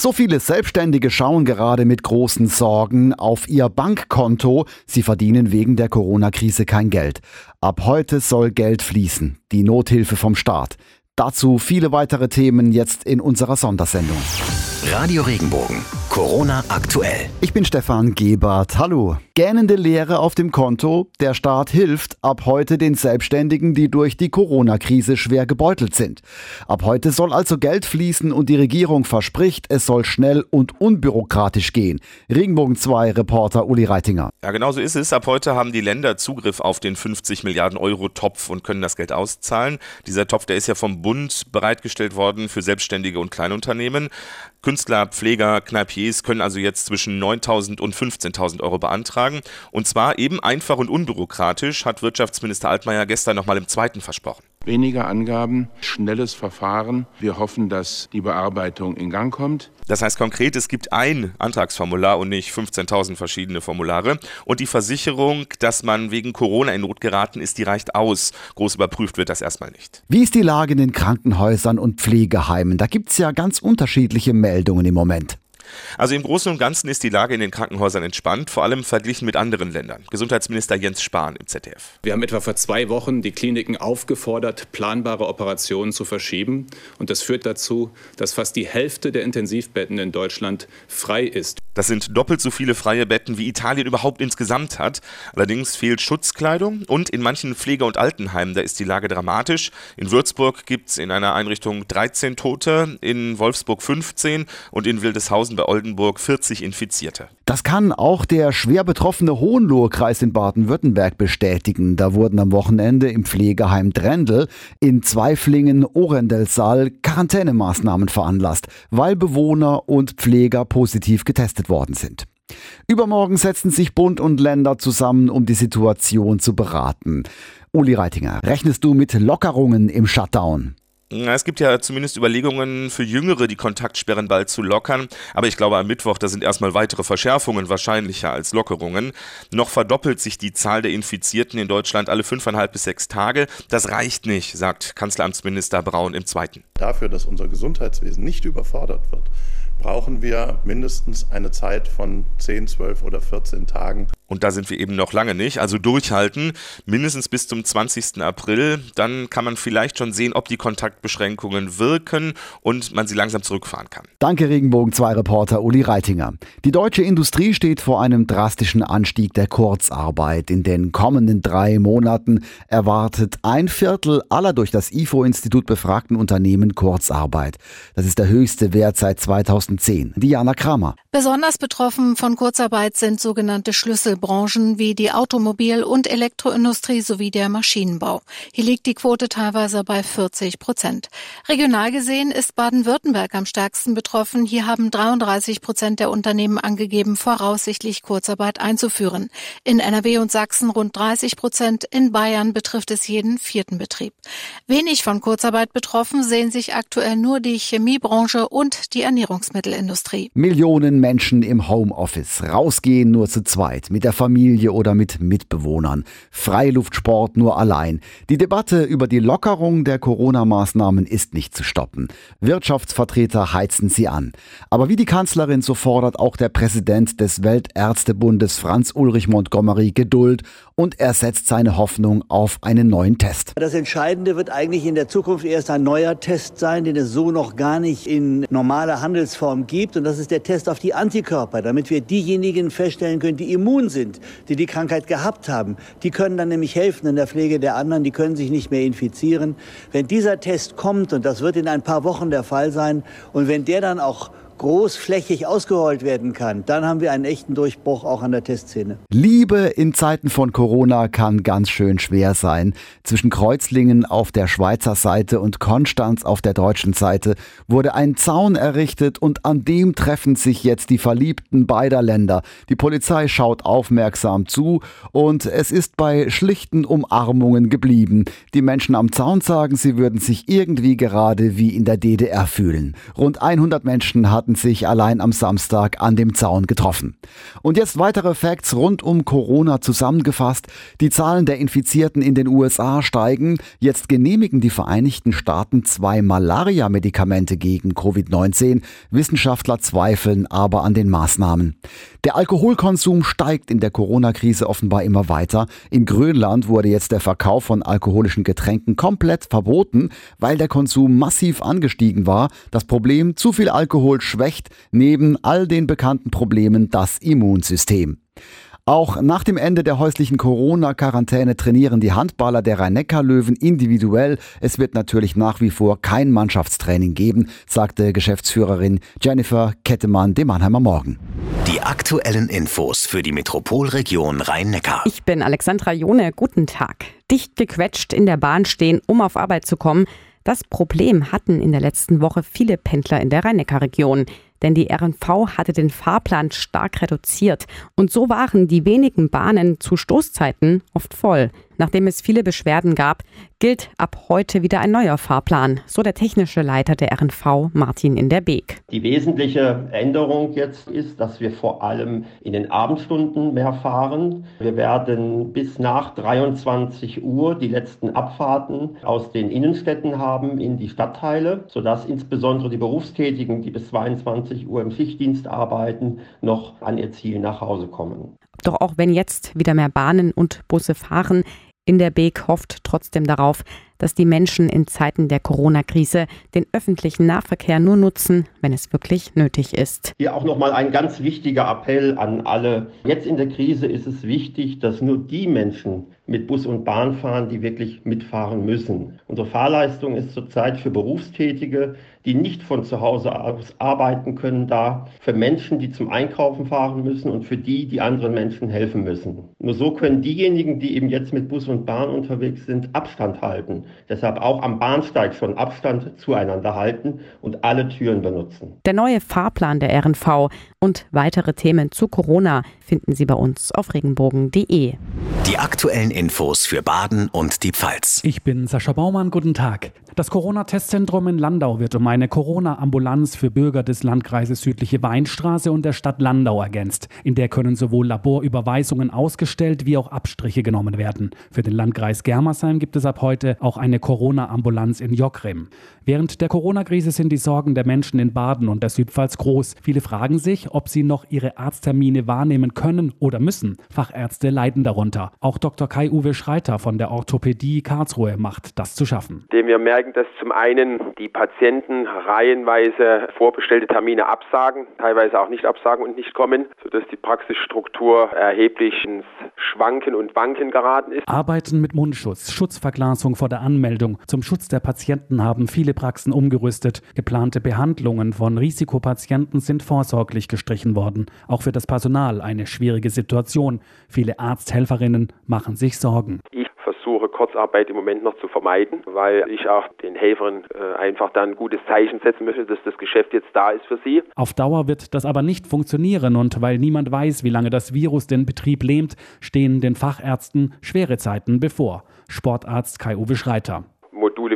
So viele Selbstständige schauen gerade mit großen Sorgen auf ihr Bankkonto. Sie verdienen wegen der Corona-Krise kein Geld. Ab heute soll Geld fließen. Die Nothilfe vom Staat. Dazu viele weitere Themen jetzt in unserer Sondersendung. Radio Regenbogen. Corona aktuell. Ich bin Stefan Gebert. Hallo. Gähnende Leere auf dem Konto. Der Staat hilft ab heute den Selbstständigen, die durch die Corona-Krise schwer gebeutelt sind. Ab heute soll also Geld fließen und die Regierung verspricht, es soll schnell und unbürokratisch gehen. Regenbogen 2 Reporter Uli Reitinger. Ja, genau so ist es. Ab heute haben die Länder Zugriff auf den 50 Milliarden Euro Topf und können das Geld auszahlen. Dieser Topf, der ist ja vom Bund bereitgestellt worden für Selbstständige und Kleinunternehmen. Künstler, Pfleger, Kneipiers können also jetzt zwischen 9.000 und 15.000 Euro beantragen. Und zwar eben einfach und unbürokratisch, hat Wirtschaftsminister Altmaier gestern nochmal im zweiten versprochen. Weniger Angaben, schnelles Verfahren. Wir hoffen, dass die Bearbeitung in Gang kommt. Das heißt konkret, es gibt ein Antragsformular und nicht 15.000 verschiedene Formulare. Und die Versicherung, dass man wegen Corona in Not geraten ist, die reicht aus. Groß überprüft wird das erstmal nicht. Wie ist die Lage in den Krankenhäusern und Pflegeheimen? Da gibt es ja ganz unterschiedliche Meldungen im Moment. Also im Großen und Ganzen ist die Lage in den Krankenhäusern entspannt, vor allem verglichen mit anderen Ländern. Gesundheitsminister Jens Spahn im ZDF. Wir haben etwa vor zwei Wochen die Kliniken aufgefordert, planbare Operationen zu verschieben. Und das führt dazu, dass fast die Hälfte der Intensivbetten in Deutschland frei ist. Das sind doppelt so viele freie Betten, wie Italien überhaupt insgesamt hat. Allerdings fehlt Schutzkleidung und in manchen Pflege- und Altenheimen, da ist die Lage dramatisch. In Würzburg gibt es in einer Einrichtung 13 Tote, in Wolfsburg 15 und in Wildeshausen bei Oldenburg 40 Infizierte. Das kann auch der schwer betroffene Hohenlohe-Kreis in Baden-Württemberg bestätigen. Da wurden am Wochenende im Pflegeheim Drendel in Zweiflingen Orendelsal Quarantänemaßnahmen veranlasst, weil Bewohner und Pfleger positiv getestet worden sind. Übermorgen setzen sich Bund und Länder zusammen, um die Situation zu beraten. Uli Reitinger, rechnest du mit Lockerungen im Shutdown? Es gibt ja zumindest Überlegungen für Jüngere, die Kontaktsperren bald zu lockern. Aber ich glaube, am Mittwoch, da sind erstmal weitere Verschärfungen wahrscheinlicher als Lockerungen. Noch verdoppelt sich die Zahl der Infizierten in Deutschland alle fünfeinhalb bis sechs Tage. Das reicht nicht, sagt Kanzleramtsminister Braun im Zweiten. Dafür, dass unser Gesundheitswesen nicht überfordert wird, brauchen wir mindestens eine Zeit von 10, 12 oder 14 Tagen, und da sind wir eben noch lange nicht. Also durchhalten, mindestens bis zum 20. April. Dann kann man vielleicht schon sehen, ob die Kontaktbeschränkungen wirken und man sie langsam zurückfahren kann. Danke, Regenbogen 2 Reporter Uli Reitinger. Die deutsche Industrie steht vor einem drastischen Anstieg der Kurzarbeit. In den kommenden drei Monaten erwartet ein Viertel aller durch das IFO-Institut befragten Unternehmen Kurzarbeit. Das ist der höchste Wert seit 2010. Diana Kramer. Besonders betroffen von Kurzarbeit sind sogenannte Schlüsselbranchen wie die Automobil- und Elektroindustrie sowie der Maschinenbau. Hier liegt die Quote teilweise bei 40 Prozent. Regional gesehen ist Baden-Württemberg am stärksten betroffen. Hier haben 33 Prozent der Unternehmen angegeben, voraussichtlich Kurzarbeit einzuführen. In NRW und Sachsen rund 30 Prozent. In Bayern betrifft es jeden vierten Betrieb. Wenig von Kurzarbeit betroffen sehen sich aktuell nur die Chemiebranche und die Ernährungsmittelindustrie. Millionen Menschen im Homeoffice. Rausgehen nur zu zweit, mit der Familie oder mit Mitbewohnern. Freiluftsport nur allein. Die Debatte über die Lockerung der Corona-Maßnahmen ist nicht zu stoppen. Wirtschaftsvertreter heizen sie an. Aber wie die Kanzlerin, so fordert auch der Präsident des Weltärztebundes Franz Ulrich Montgomery Geduld und er setzt seine Hoffnung auf einen neuen Test. Das Entscheidende wird eigentlich in der Zukunft erst ein neuer Test sein, den es so noch gar nicht in normaler Handelsform gibt. Und das ist der Test auf die Antikörper, damit wir diejenigen feststellen können, die immun sind, die die Krankheit gehabt haben. Die können dann nämlich helfen in der Pflege der anderen, die können sich nicht mehr infizieren. Wenn dieser Test kommt, und das wird in ein paar Wochen der Fall sein, und wenn der dann auch großflächig ausgerollt werden kann, dann haben wir einen echten Durchbruch auch an der Testszene. Liebe in Zeiten von Corona kann ganz schön schwer sein. Zwischen Kreuzlingen auf der Schweizer Seite und Konstanz auf der deutschen Seite wurde ein Zaun errichtet und an dem treffen sich jetzt die Verliebten beider Länder. Die Polizei schaut aufmerksam zu und es ist bei schlichten Umarmungen geblieben. Die Menschen am Zaun sagen, sie würden sich irgendwie gerade wie in der DDR fühlen. Rund 100 Menschen hatten hatten sich allein am Samstag an dem Zaun getroffen. Und jetzt weitere Facts rund um Corona zusammengefasst. Die Zahlen der Infizierten in den USA steigen. Jetzt genehmigen die Vereinigten Staaten zwei Malaria-Medikamente gegen Covid-19. Wissenschaftler zweifeln aber an den Maßnahmen. Der Alkoholkonsum steigt in der Corona-Krise offenbar immer weiter. In Grönland wurde jetzt der Verkauf von alkoholischen Getränken komplett verboten, weil der Konsum massiv angestiegen war. Das Problem, zu viel Alkohol schwächt neben all den bekannten Problemen das Immunsystem. Auch nach dem Ende der häuslichen Corona-Quarantäne trainieren die Handballer der Rhein-Neckar-Löwen individuell. Es wird natürlich nach wie vor kein Mannschaftstraining geben, sagte Geschäftsführerin Jennifer Kettemann dem Mannheimer Morgen. Die aktuellen Infos für die Metropolregion Rhein-Neckar. Ich bin Alexandra Jone. Guten Tag. Dicht gequetscht in der Bahn stehen, um auf Arbeit zu kommen. Das Problem hatten in der letzten Woche viele Pendler in der Rhein-Neckar-Region denn die RNV hatte den Fahrplan stark reduziert und so waren die wenigen Bahnen zu Stoßzeiten oft voll. Nachdem es viele Beschwerden gab, gilt ab heute wieder ein neuer Fahrplan, so der technische Leiter der RNV Martin in der Beek. Die wesentliche Änderung jetzt ist, dass wir vor allem in den Abendstunden mehr fahren. Wir werden bis nach 23 Uhr die letzten Abfahrten aus den Innenstädten haben in die Stadtteile, sodass insbesondere die Berufstätigen, die bis 22 Uhr im Schichtdienst arbeiten, noch an ihr Ziel nach Hause kommen. Doch auch wenn jetzt wieder mehr Bahnen und Busse fahren, in der Beek hofft trotzdem darauf, dass die Menschen in Zeiten der Corona-Krise den öffentlichen Nahverkehr nur nutzen, wenn es wirklich nötig ist. Hier auch nochmal ein ganz wichtiger Appell an alle. Jetzt in der Krise ist es wichtig, dass nur die Menschen mit Bus und Bahn fahren, die wirklich mitfahren müssen. Unsere Fahrleistung ist zurzeit für Berufstätige, die nicht von zu Hause aus arbeiten können, da für Menschen, die zum Einkaufen fahren müssen und für die, die anderen Menschen helfen müssen. Nur so können diejenigen, die eben jetzt mit Bus und Bahn unterwegs sind, Abstand halten. Deshalb auch am Bahnsteig schon Abstand zueinander halten und alle Türen benutzen. Der neue Fahrplan der RNV und weitere Themen zu Corona finden Sie bei uns auf regenbogen.de. Die aktuellen Infos für Baden und die Pfalz. Ich bin Sascha Baumann, guten Tag. Das Corona-Testzentrum in Landau wird um eine Corona-Ambulanz für Bürger des Landkreises Südliche Weinstraße und der Stadt Landau ergänzt. In der können sowohl Laborüberweisungen ausgestellt wie auch Abstriche genommen werden. Für den Landkreis Germersheim gibt es ab heute auch eine Corona-Ambulanz in Jockrim. Während der Corona-Krise sind die Sorgen der Menschen in Baden und der Südpfalz groß. Viele fragen sich, ob sie noch ihre Arzttermine wahrnehmen können oder müssen. Fachärzte leiden darunter. Auch Dr. Kai-Uwe Schreiter von der Orthopädie Karlsruhe macht das zu schaffen. Dem wir merken, dass zum einen die Patienten reihenweise vorbestellte Termine absagen, teilweise auch nicht absagen und nicht kommen, sodass die Praxisstruktur erheblich ins Schwanken und Wanken geraten ist. Arbeiten mit Mundschutz, Schutzverglasung vor der Anmeldung. Zum Schutz der Patienten haben viele Praxen umgerüstet. Geplante Behandlungen von Risikopatienten sind vorsorglich gestrichen worden. Auch für das Personal eine schwierige Situation. Viele Arzthelferinnen machen sich Sorgen. Ich versuche Kurzarbeit im Moment noch zu vermeiden, weil ich auch den Helfern äh, einfach dann ein gutes Zeichen setzen möchte, dass das Geschäft jetzt da ist für sie. Auf Dauer wird das aber nicht funktionieren und weil niemand weiß, wie lange das Virus den Betrieb lähmt, stehen den Fachärzten schwere Zeiten bevor. Sportarzt Kai-Uwe Schreiter.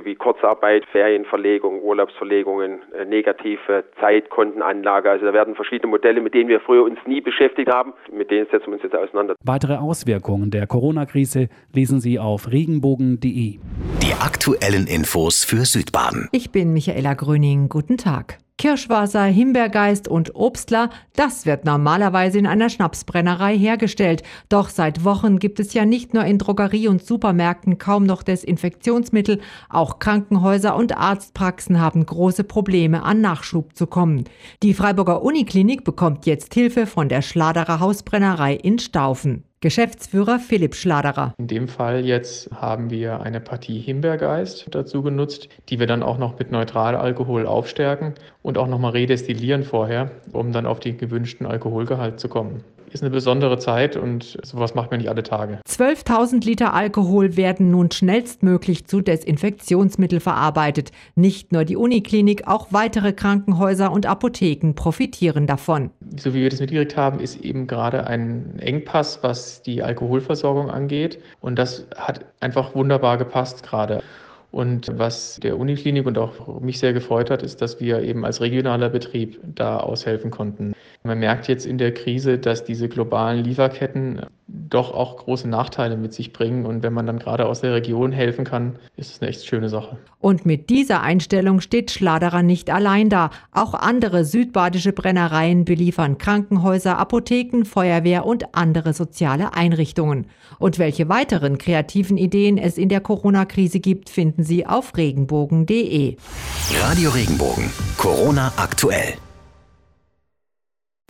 Wie Kurzarbeit, Ferienverlegung, Urlaubsverlegungen, äh, negative Zeitkontenanlage. Also da werden verschiedene Modelle, mit denen wir früher uns nie beschäftigt haben, mit denen setzen wir uns jetzt auseinander. Weitere Auswirkungen der Corona-Krise lesen Sie auf regenbogen.de. Die aktuellen Infos für Südbaden. Ich bin Michaela Gröning. Guten Tag. Kirschwasser, Himbeergeist und Obstler, das wird normalerweise in einer Schnapsbrennerei hergestellt. Doch seit Wochen gibt es ja nicht nur in Drogerie- und Supermärkten kaum noch Desinfektionsmittel, auch Krankenhäuser und Arztpraxen haben große Probleme, an Nachschub zu kommen. Die Freiburger Uniklinik bekommt jetzt Hilfe von der Schladerer Hausbrennerei in Staufen. Geschäftsführer Philipp Schladerer. In dem Fall jetzt haben wir eine Partie Himbeergeist dazu genutzt, die wir dann auch noch mit Neutralalkohol aufstärken und auch nochmal redestillieren vorher, um dann auf den gewünschten Alkoholgehalt zu kommen ist eine besondere Zeit und sowas macht man nicht alle Tage. 12.000 Liter Alkohol werden nun schnellstmöglich zu Desinfektionsmittel verarbeitet. Nicht nur die Uniklinik, auch weitere Krankenhäuser und Apotheken profitieren davon. So wie wir das mitgekriegt haben, ist eben gerade ein Engpass, was die Alkoholversorgung angeht. Und das hat einfach wunderbar gepasst gerade. Und was der Uniklinik und auch mich sehr gefreut hat, ist, dass wir eben als regionaler Betrieb da aushelfen konnten. Man merkt jetzt in der Krise, dass diese globalen Lieferketten doch auch große Nachteile mit sich bringen. Und wenn man dann gerade aus der Region helfen kann, ist es eine echt schöne Sache. Und mit dieser Einstellung steht Schladerer nicht allein da. Auch andere südbadische Brennereien beliefern Krankenhäuser, Apotheken, Feuerwehr und andere soziale Einrichtungen. Und welche weiteren kreativen Ideen es in der Corona-Krise gibt, finden Sie auf regenbogen.de. Radio Regenbogen. Corona aktuell.